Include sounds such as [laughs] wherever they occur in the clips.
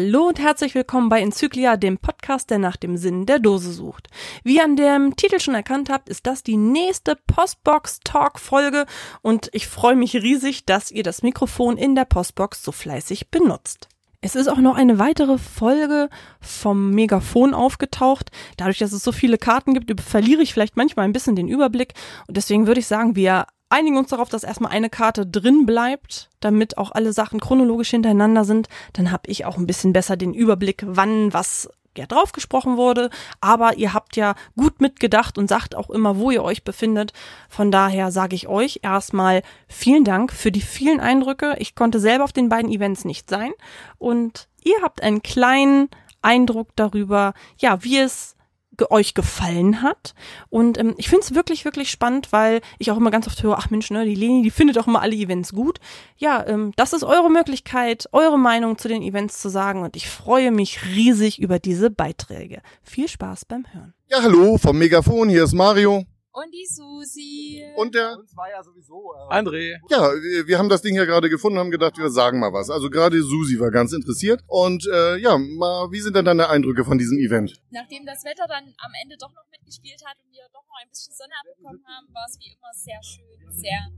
Hallo und herzlich willkommen bei Enzyklia, dem Podcast, der nach dem Sinn der Dose sucht. Wie ihr an dem Titel schon erkannt habt, ist das die nächste Postbox Talk Folge und ich freue mich riesig, dass ihr das Mikrofon in der Postbox so fleißig benutzt. Es ist auch noch eine weitere Folge vom Megafon aufgetaucht. Dadurch, dass es so viele Karten gibt, verliere ich vielleicht manchmal ein bisschen den Überblick. Und deswegen würde ich sagen, wir einigen uns darauf, dass erstmal eine Karte drin bleibt, damit auch alle Sachen chronologisch hintereinander sind. Dann habe ich auch ein bisschen besser den Überblick, wann was ja drauf gesprochen wurde, aber ihr habt ja gut mitgedacht und sagt auch immer, wo ihr euch befindet. Von daher sage ich euch erstmal vielen Dank für die vielen Eindrücke. Ich konnte selber auf den beiden Events nicht sein und ihr habt einen kleinen Eindruck darüber, ja, wie es euch gefallen hat. Und ähm, ich finde es wirklich, wirklich spannend, weil ich auch immer ganz oft höre, ach Mensch, ne, die Leni, die findet auch immer alle Events gut. Ja, ähm, das ist eure Möglichkeit, eure Meinung zu den Events zu sagen. Und ich freue mich riesig über diese Beiträge. Viel Spaß beim Hören. Ja, hallo vom Megafon, hier ist Mario. Und die Susi. Und der? Uns war ja sowieso. Äh André. Ja, wir, wir haben das Ding ja gerade gefunden, haben gedacht, wir sagen mal was. Also gerade Susi war ganz interessiert. Und äh, ja, mal, wie sind denn deine Eindrücke von diesem Event? Nachdem das Wetter dann am Ende doch noch mitgespielt hat und wir doch noch ein bisschen Sonne abbekommen haben, war es wie immer sehr schön, sehr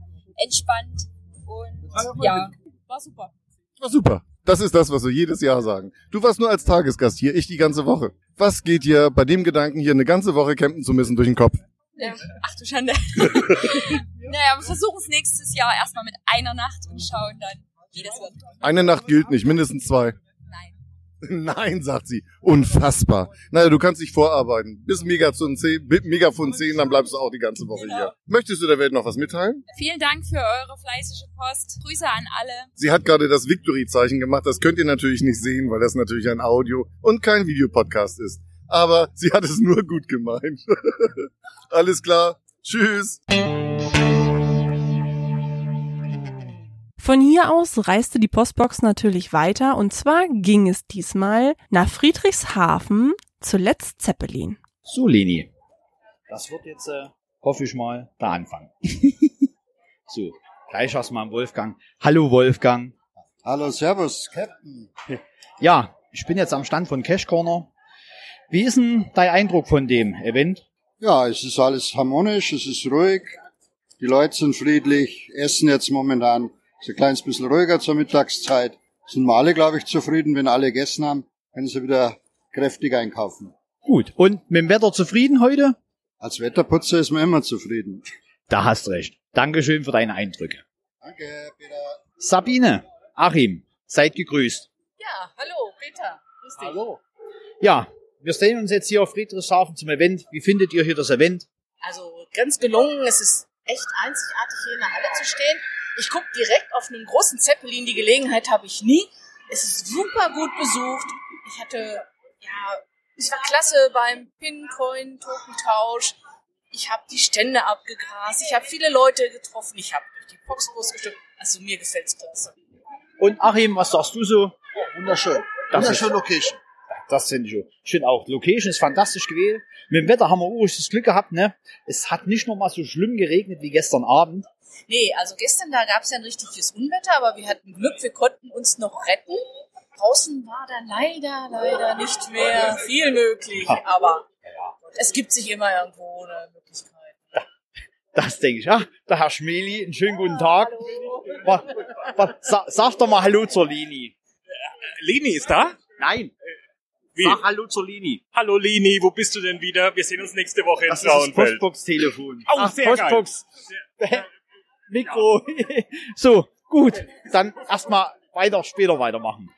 entspannt und ja, war super. War super. Das ist das, was wir jedes Jahr sagen. Du warst nur als Tagesgast hier, ich die ganze Woche. Was geht dir bei dem Gedanken, hier eine ganze Woche campen zu müssen durch den Kopf? Ja. Ach du Schande. [laughs] naja, wir versuchen es nächstes Jahr erstmal mit einer Nacht und schauen dann, wie das wird. Eine Nacht gilt nicht, mindestens zwei. Nein. [laughs] Nein, sagt sie. Unfassbar. Naja, du kannst dich vorarbeiten. Bis Megafon 10, Megafon 10, dann bleibst du auch die ganze Woche Genau. hier. Möchtest du der Welt noch was mitteilen? Vielen Dank für eure fleißige Post. Grüße an alle. Sie hat gerade das Victory-Zeichen gemacht. Das könnt ihr natürlich nicht sehen, weil das natürlich ein Audio- und kein Videopodcast ist. Aber sie hat es nur gut gemeint. [laughs] Alles klar. Tschüss. Von hier aus reiste die Postbox natürlich weiter und zwar ging es diesmal nach Friedrichshafen zuletzt Zeppelin. So, Leni. Das wird jetzt, äh, hoffe ich mal, der Anfang. [laughs] so, gleich erstmal am Wolfgang. Hallo Wolfgang. Hallo, Servus, Captain. Ja, ich bin jetzt am Stand von Cash Corner. Wie ist denn dein Eindruck von dem Event? Ja, es ist alles harmonisch, es ist ruhig. Die Leute sind friedlich, essen jetzt momentan so ein kleines bisschen ruhiger zur Mittagszeit. Sind wir alle, glaube ich, zufrieden, wenn alle gegessen haben, können sie wieder kräftig einkaufen. Gut. Und mit dem Wetter zufrieden heute? Als Wetterputzer ist man immer zufrieden. Da hast recht. Dankeschön für deine Eindrücke. Danke, Peter. Sabine, Achim, seid gegrüßt. Ja, hallo, Peter. Grüß dich. Ja, wir sehen uns jetzt hier auf Friedrichshafen zum Event. Wie findet ihr hier das Event? Also ganz gelungen. Es ist echt einzigartig, hier in der Halle zu stehen. Ich gucke direkt auf einen großen Zeppelin. Die Gelegenheit habe ich nie. Es ist super gut besucht. Ich hatte, ja, es war klasse beim Pincoin-Tokentausch. Ich habe die Stände abgegrast. Ich habe viele Leute getroffen. Ich habe durch die Boxbus gestückt. Also mir gefällt's klasse. Und Achim, was sagst du so? Wunderschön. Das Wunderschön Location. Das finde ich auch. Ich finde auch, Location ist fantastisch gewählt. Mit dem Wetter haben wir urig das Glück gehabt, ne? Es hat nicht noch mal so schlimm geregnet wie gestern Abend. Nee, also gestern, da gab es ja ein richtiges Unwetter, aber wir hatten Glück, wir konnten uns noch retten. Draußen war da leider, leider nicht mehr viel möglich, Ha. aber Ja. es gibt sich immer irgendwo eine Möglichkeit. Das denke ich. Ach, der Herr Schmeli, einen schönen guten Tag. Was, was, sa, sag doch mal Hallo zur Leni. Leni ist da? Nein, Wie? sag Hallo zur Leni. Hallo Leni, wo bist du denn wieder? Wir sehen uns nächste Woche in Das ist das Frauenfeld. Postbox-Telefon. Oh, Ach, sehr Postbox. [laughs] Mikro. [laughs] so, gut. Dann erstmal weiter, später weitermachen.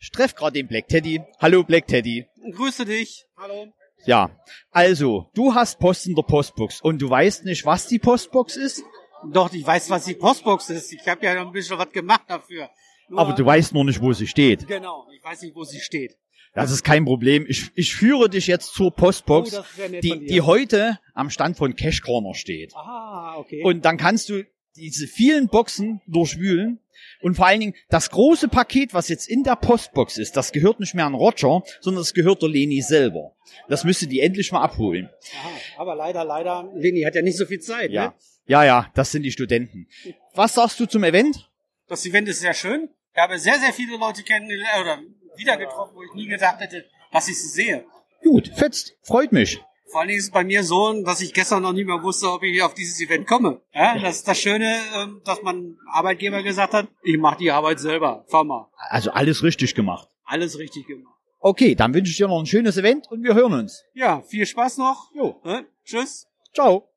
Ich treffe gerade den Black Teddy. Hallo Black Teddy. Grüße dich. Hallo. Ja, also, du hast Post in der Postbox und du weißt nicht, was die Postbox ist, Doch, ich weiß, was die Postbox ist. Ich habe ja noch ein bisschen was gemacht dafür. Nur- aber du weißt nur nicht, wo sie steht. Genau, ich weiß nicht, wo sie steht. Das ist kein Problem. Ich, ich führe dich jetzt zur Postbox, Oh, nett die, die heute am Stand von Cash Corner steht. Ah, okay. Und dann kannst du diese vielen Boxen durchwühlen. Und vor allen Dingen das große Paket, was jetzt in der Postbox ist, das gehört nicht mehr an Roger, sondern das gehört der Leni selber. Das müsste die endlich mal abholen. Aha, aber leider, leider, Leni hat ja nicht so viel Zeit. Ja. Ne? Ja, ja, das sind die Studenten. Was sagst du zum Event? Das Event ist sehr schön. Ich habe sehr, sehr viele Leute kennengelernt, oder wieder getroffen, wo ich nie gedacht hätte, dass ich sie sehe. Gut, fetzt, freut mich. Vor allem ist es bei mir so, dass ich gestern noch nicht mehr wusste, ob ich auf dieses Event komme. Ja, das ist das Schöne, ähm, dass mein Arbeitgeber gesagt hat, ich mache die Arbeit selber. Fahr mal. Also alles richtig gemacht. Alles richtig gemacht. Okay, dann wünsche ich dir noch ein schönes Event und wir hören uns. Ja, viel Spaß noch. Jo. Ja, tschüss. Ciao.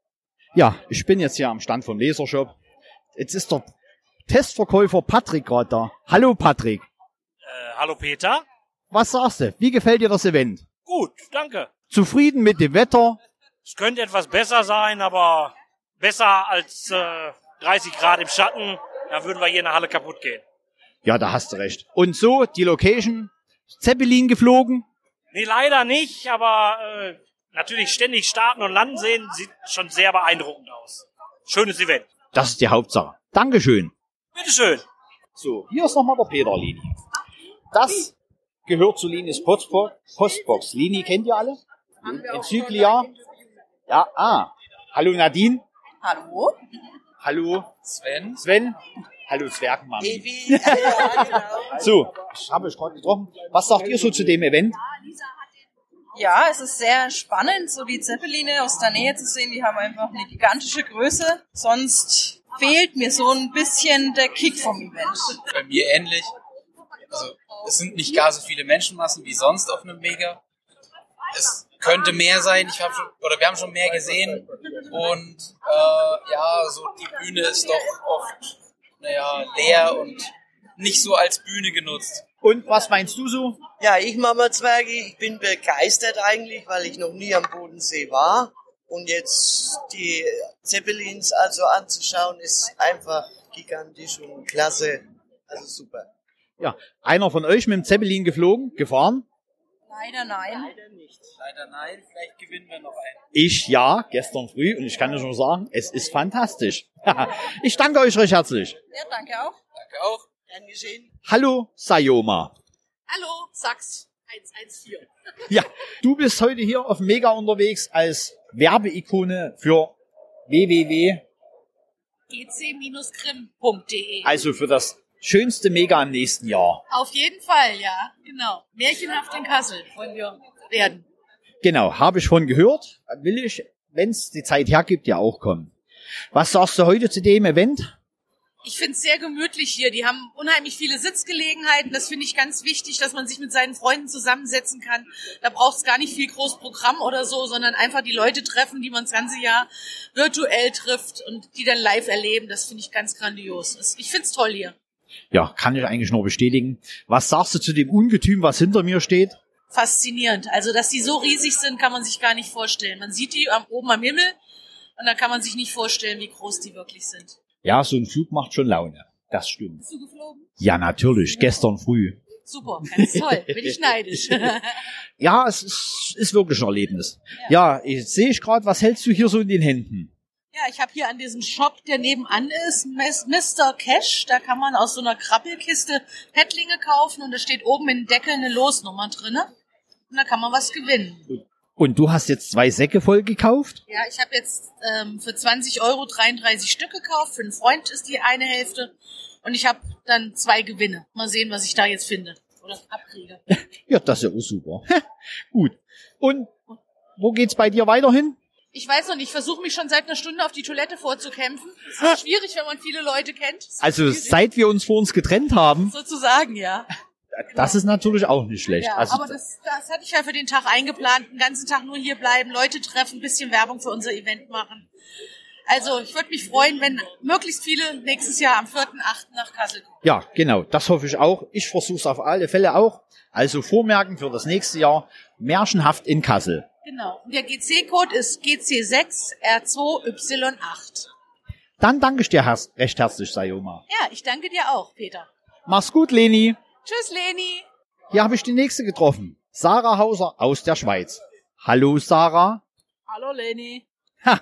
Ja, ich bin jetzt hier am Stand vom Lasershop. Jetzt ist der Testverkäufer Patrick gerade da. Hallo Patrick. Hallo Peter. Was sagst du? Wie gefällt dir das Event? Gut, danke. Zufrieden mit dem Wetter? Es könnte etwas besser sein, aber besser als äh, 30 Grad im Schatten. Dann würden wir hier in der Halle kaputt gehen. Ja, da hast du recht. Und so, die Location? Zeppelin geflogen? Nee, leider nicht, aber äh, natürlich ständig starten und landen sehen sieht schon sehr beeindruckend aus. Schönes Event. Das ist die Hauptsache. Dankeschön. Bitteschön. So, hier ist nochmal der Peter Lini. Das gehört zu Linis Postbox. Postbox. Lini kennt ihr alle? Enzyklia. Ja, ah. Hallo Nadine. Hallo? Hallo Sven. Sven. Hallo Zwergenmann. Evi. So, ich habe euch gerade getroffen. Was sagt ihr so zu dem Event? Ja, es ist sehr spannend, so die Zeppeline aus der Nähe zu sehen. Die haben einfach eine gigantische Größe. Sonst fehlt mir so ein bisschen der Kick vom Event. Bei mir ähnlich. Also es sind nicht gar so viele Menschenmassen wie sonst auf einem Mega. Es könnte mehr sein. Ich habe schon oder wir haben schon mehr gesehen und äh, ja, so die Bühne ist doch oft naja leer und nicht so als Bühne genutzt. Und was meinst du so? Ja, ich Mama Zwerge, ich bin begeistert eigentlich, weil ich noch nie am Bodensee war. Und jetzt die Zeppelins also anzuschauen, ist einfach gigantisch und klasse. Also super. Ja, einer von euch mit dem Zeppelin geflogen, gefahren? Leider nein. Leider nicht. Leider nein, vielleicht gewinnen wir noch einen. Ich ja, gestern früh und ich kann euch nur sagen, es ist fantastisch. [laughs] ich danke euch recht herzlich. Ja, danke auch. Danke auch. Gern geschehen. Hallo Sayoma. Hallo, Sachs 114. [laughs] Ja, du bist heute hier auf Mega unterwegs als Werbeikone für www, gc-krim.de. also für das schönste Mega im nächsten Jahr. Auf jeden Fall, ja, genau. Märchenhaft in Kassel wollen wir werden. Genau, habe ich von gehört. Will ich, wenn es die Zeit hergibt, ja auch kommen. Was sagst du heute zu dem Event? Ich finde es sehr gemütlich hier. Die haben unheimlich viele Sitzgelegenheiten. Das finde ich ganz wichtig, dass man sich mit seinen Freunden zusammensetzen kann. Da braucht es gar nicht viel groß Programm oder so, sondern einfach die Leute treffen, die man das ganze Jahr virtuell trifft und die dann live erleben. Das finde ich ganz grandios. Ich finde es toll hier. Ja, kann ich eigentlich nur bestätigen. Was sagst du zu dem Ungetüm, was hinter mir steht? Faszinierend. Also, dass die so riesig sind, kann man sich gar nicht vorstellen. Man sieht die am, oben am Himmel und da kann man sich nicht vorstellen, wie groß die wirklich sind. Ja, so ein Flug macht schon Laune. Das stimmt. Bist du geflogen? Ja, natürlich. Gestern früh. Super, ganz toll. Bin ich neidisch. [laughs] Ja, es ist, ist wirklich ein Erlebnis. Ja, jetzt sehe ich gerade, was hältst du hier so in den Händen? Ja, ich habe hier an diesem Shop, der nebenan ist, Mr. Cash. Da kann man aus so einer Krabbelkiste Fettlinge kaufen und da steht oben im Deckel eine Losnummer drinne. Und da kann man was gewinnen. Und du hast jetzt zwei Säcke voll gekauft? Ja, ich habe jetzt ähm, für 20 Euro 33 Stück gekauft. Für einen Freund ist die eine Hälfte. Und ich habe dann zwei Gewinne. Mal sehen, was ich da jetzt finde. Oder abkriege. [laughs] Ja, das ist ja auch super. [laughs] Gut. Und wo geht's bei dir weiterhin? Ich weiß noch nicht, ich versuche mich schon seit einer Stunde auf die Toilette vorzukämpfen. Es ist [laughs] schwierig, wenn man viele Leute kennt. Also schwierig. seit wir uns vor uns getrennt haben, Sozusagen, ja. das ist natürlich auch nicht schlecht. Ja, also aber das, das hatte ich ja für den Tag eingeplant. Den ganzen Tag nur hier bleiben, Leute treffen, ein bisschen Werbung für unser Event machen. Also ich würde mich freuen, wenn möglichst viele nächstes Jahr am 4.8. nach Kassel kommen. ja, genau, das hoffe ich auch. Ich versuche es auf alle Fälle auch. Also vormerken für das nächste Jahr Märchenhaft in Kassel. Genau. Und der GC-Code ist GC6R2Y8. Dann danke ich dir recht herzlich, Sayoma. Ja, ich danke dir auch, Peter. Mach's gut, Leni. Tschüss, Leni. Hier habe ich die nächste getroffen. Sarah Hauser aus der Schweiz. Hallo, Sarah. Hallo Leni. Ha,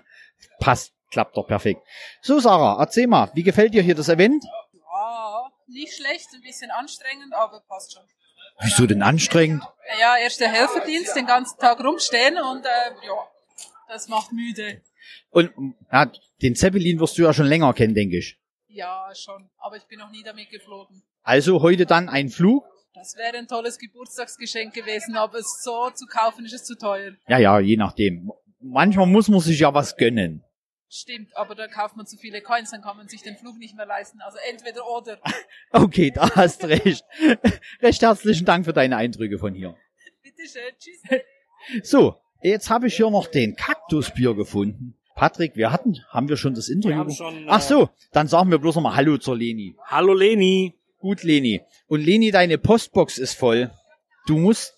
passt, klappt doch perfekt. So, Sarah, erzähl mal, wie gefällt dir hier das Event? Ja, nicht schlecht, ein bisschen anstrengend, aber passt schon. Wieso denn anstrengend? Ja, erst der Helferdienst, den ganzen Tag rumstehen und äh, ja, das macht müde. Und ja, den Zeppelin wirst du ja schon länger kennen, denke ich. Ja, schon, aber ich bin noch nie damit geflogen. Also heute dann ein Flug. Das wäre ein tolles Geburtstagsgeschenk gewesen, aber es so zu kaufen ist es zu teuer. Ja, ja, je nachdem. Manchmal muss man sich ja was gönnen. Stimmt, aber da kauft man zu viele Coins, dann kann man sich den Flug nicht mehr leisten. Also entweder oder. [laughs] Okay, da hast recht. [laughs] Recht herzlichen Dank für deine Eindrücke von hier. [laughs] Bitteschön, tschüss. So, jetzt habe ich hier noch den Kaktusbier gefunden. Patrick, wir hatten, haben wir schon das Interview? haben schon, äh, Ach so, dann sagen wir bloß noch mal Hallo zur Leni. Hallo Leni. Gut, Leni. Und Leni, deine Postbox ist voll. Du musst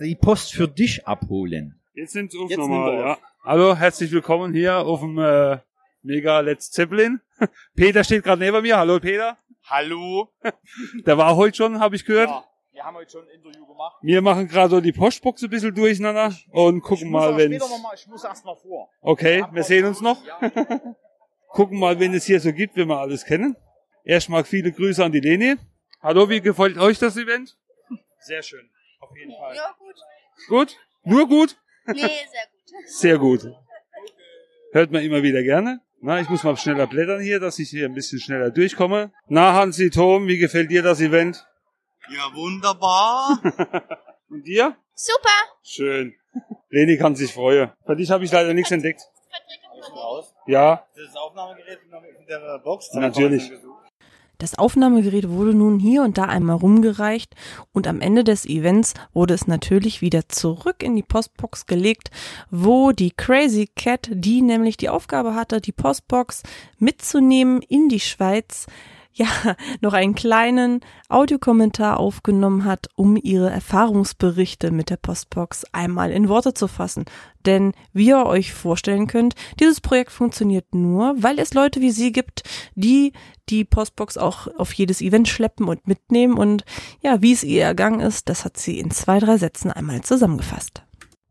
die Post für dich abholen. Jetzt nimmt's auf Jetzt nochmal, ja. Hallo, herzlich willkommen hier auf dem äh, Mega Let's Zeppelin. [laughs] Peter steht gerade neben mir. Hallo Peter. Hallo. [laughs] Der war heute schon, habe ich gehört. wir haben heute schon ein Interview gemacht. Wir machen gerade so die Postbox ein bisschen durcheinander und gucken mal, wenn ich muss erst mal vor. Okay, wir sehen uns noch. [laughs] gucken mal, wen es hier so gibt, wenn wir alles kennen. Erstmal viele Grüße an die Leni. Hallo, wie gefällt euch das Event? Sehr schön. Auf jeden Fall. Ja, gut. Gut? Nur gut? Nee, sehr gut. Sehr gut. Hört man immer wieder gerne. Na, ich muss mal schneller blättern hier, dass ich hier ein bisschen schneller durchkomme. Na, Hansi, Tom, wie gefällt dir das Event? Ja, wunderbar. [laughs] Und dir? Super. Schön. Leni kann sich freuen. Für dich habe ich leider nichts entdeckt. Ja, Das Aufnahmegerät in der Box. natürlich. Das Aufnahmegerät wurde nun hier und da einmal rumgereicht und am Ende des Events wurde es natürlich wieder zurück in die Postbox gelegt, wo die Crazy Cat, die nämlich die Aufgabe hatte, die Postbox mitzunehmen in die Schweiz, [laughs] ja, noch einen kleinen Audiokommentar aufgenommen hat, um ihre Erfahrungsberichte mit der Postbox einmal in Worte zu fassen. Denn wie ihr euch vorstellen könnt, dieses Projekt funktioniert nur, weil es Leute wie sie gibt, die die Postbox auch auf jedes Event schleppen und mitnehmen. Und ja, wie es ihr ergangen ist, das hat sie in zwei, drei Sätzen einmal zusammengefasst.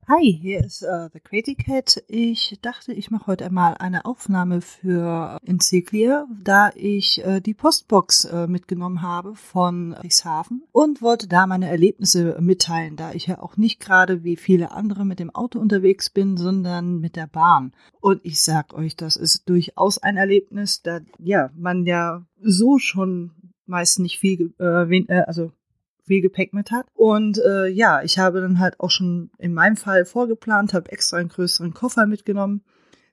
Hi, hier ist äh, The Crazy Cat. Ich dachte, ich mache heute einmal eine Aufnahme für Encyclia, da ich äh, die Postbox äh, mitgenommen habe von Rieshaven und wollte da meine Erlebnisse mitteilen, da ich ja auch nicht gerade wie viele andere mit dem Auto unterwegs bin, sondern mit der Bahn. Und ich sag euch, das ist durchaus ein Erlebnis, da ja man ja so schon meist nicht viel, äh, äh, also viel Gepäck mit hat. Und äh, ja, ich habe dann halt auch schon in meinem Fall vorgeplant, habe extra einen größeren Koffer mitgenommen,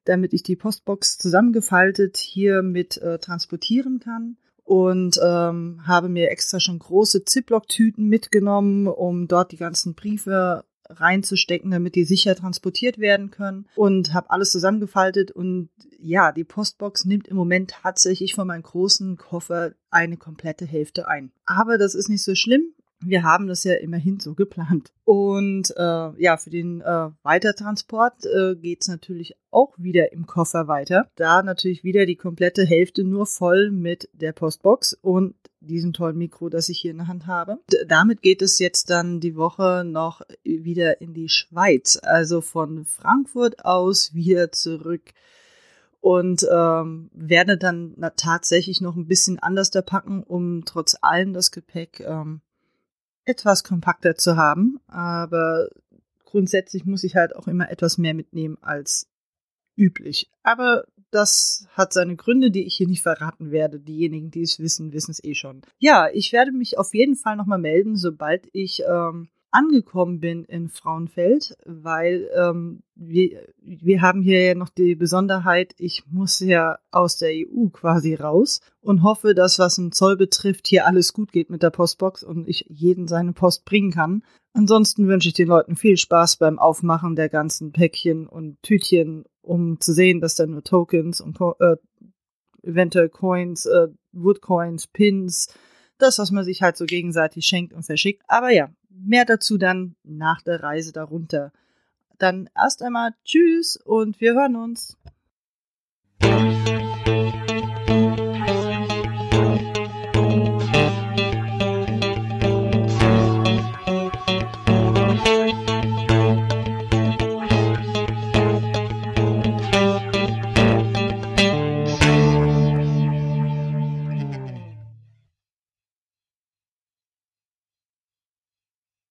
damit ich die Postbox zusammengefaltet hier mit äh, transportieren kann. Und ähm, habe mir extra schon große Ziploc-Tüten mitgenommen, um dort die ganzen Briefe reinzustecken, damit die sicher transportiert werden können. Und habe alles zusammengefaltet. Und ja, die Postbox nimmt im Moment tatsächlich von meinem großen Koffer eine komplette Hälfte ein. Aber das ist nicht so schlimm. Wir haben das ja immerhin so geplant. Und äh, ja, für den äh, Weitertransport äh, geht's natürlich auch wieder im Koffer weiter. Da natürlich wieder die komplette Hälfte nur voll mit der Postbox und diesem tollen Mikro, das ich hier in der Hand habe. D damit geht es jetzt dann die Woche noch wieder in die Schweiz. Also von Frankfurt aus wieder zurück und ähm, werde dann tatsächlich noch ein bisschen anders da packen, um trotz allem das Gepäck ähm, etwas kompakter zu haben. Aber grundsätzlich muss ich halt auch immer etwas mehr mitnehmen als üblich. Aber das hat seine Gründe, die ich hier nicht verraten werde. Diejenigen, die es wissen, wissen es eh schon. Ja, ich werde mich auf jeden Fall nochmal melden, sobald ich ähm, angekommen bin in Frauenfeld, weil ähm, wir, wir haben hier ja noch die Besonderheit, ich muss ja aus der EU quasi raus und hoffe, dass was den Zoll betrifft, hier alles gut geht mit der Postbox und ich jeden seine Post bringen kann. Ansonsten wünsche ich den Leuten viel Spaß beim Aufmachen der ganzen Päckchen und Tütchen, um zu sehen, dass da nur Tokens und äh, eventuell Coins, äh, Woodcoins, Pins, das, was man sich halt so gegenseitig schenkt und verschickt. Aber ja, mehr dazu dann nach der Reise darunter. Dann erst einmal Tschüss und wir hören uns.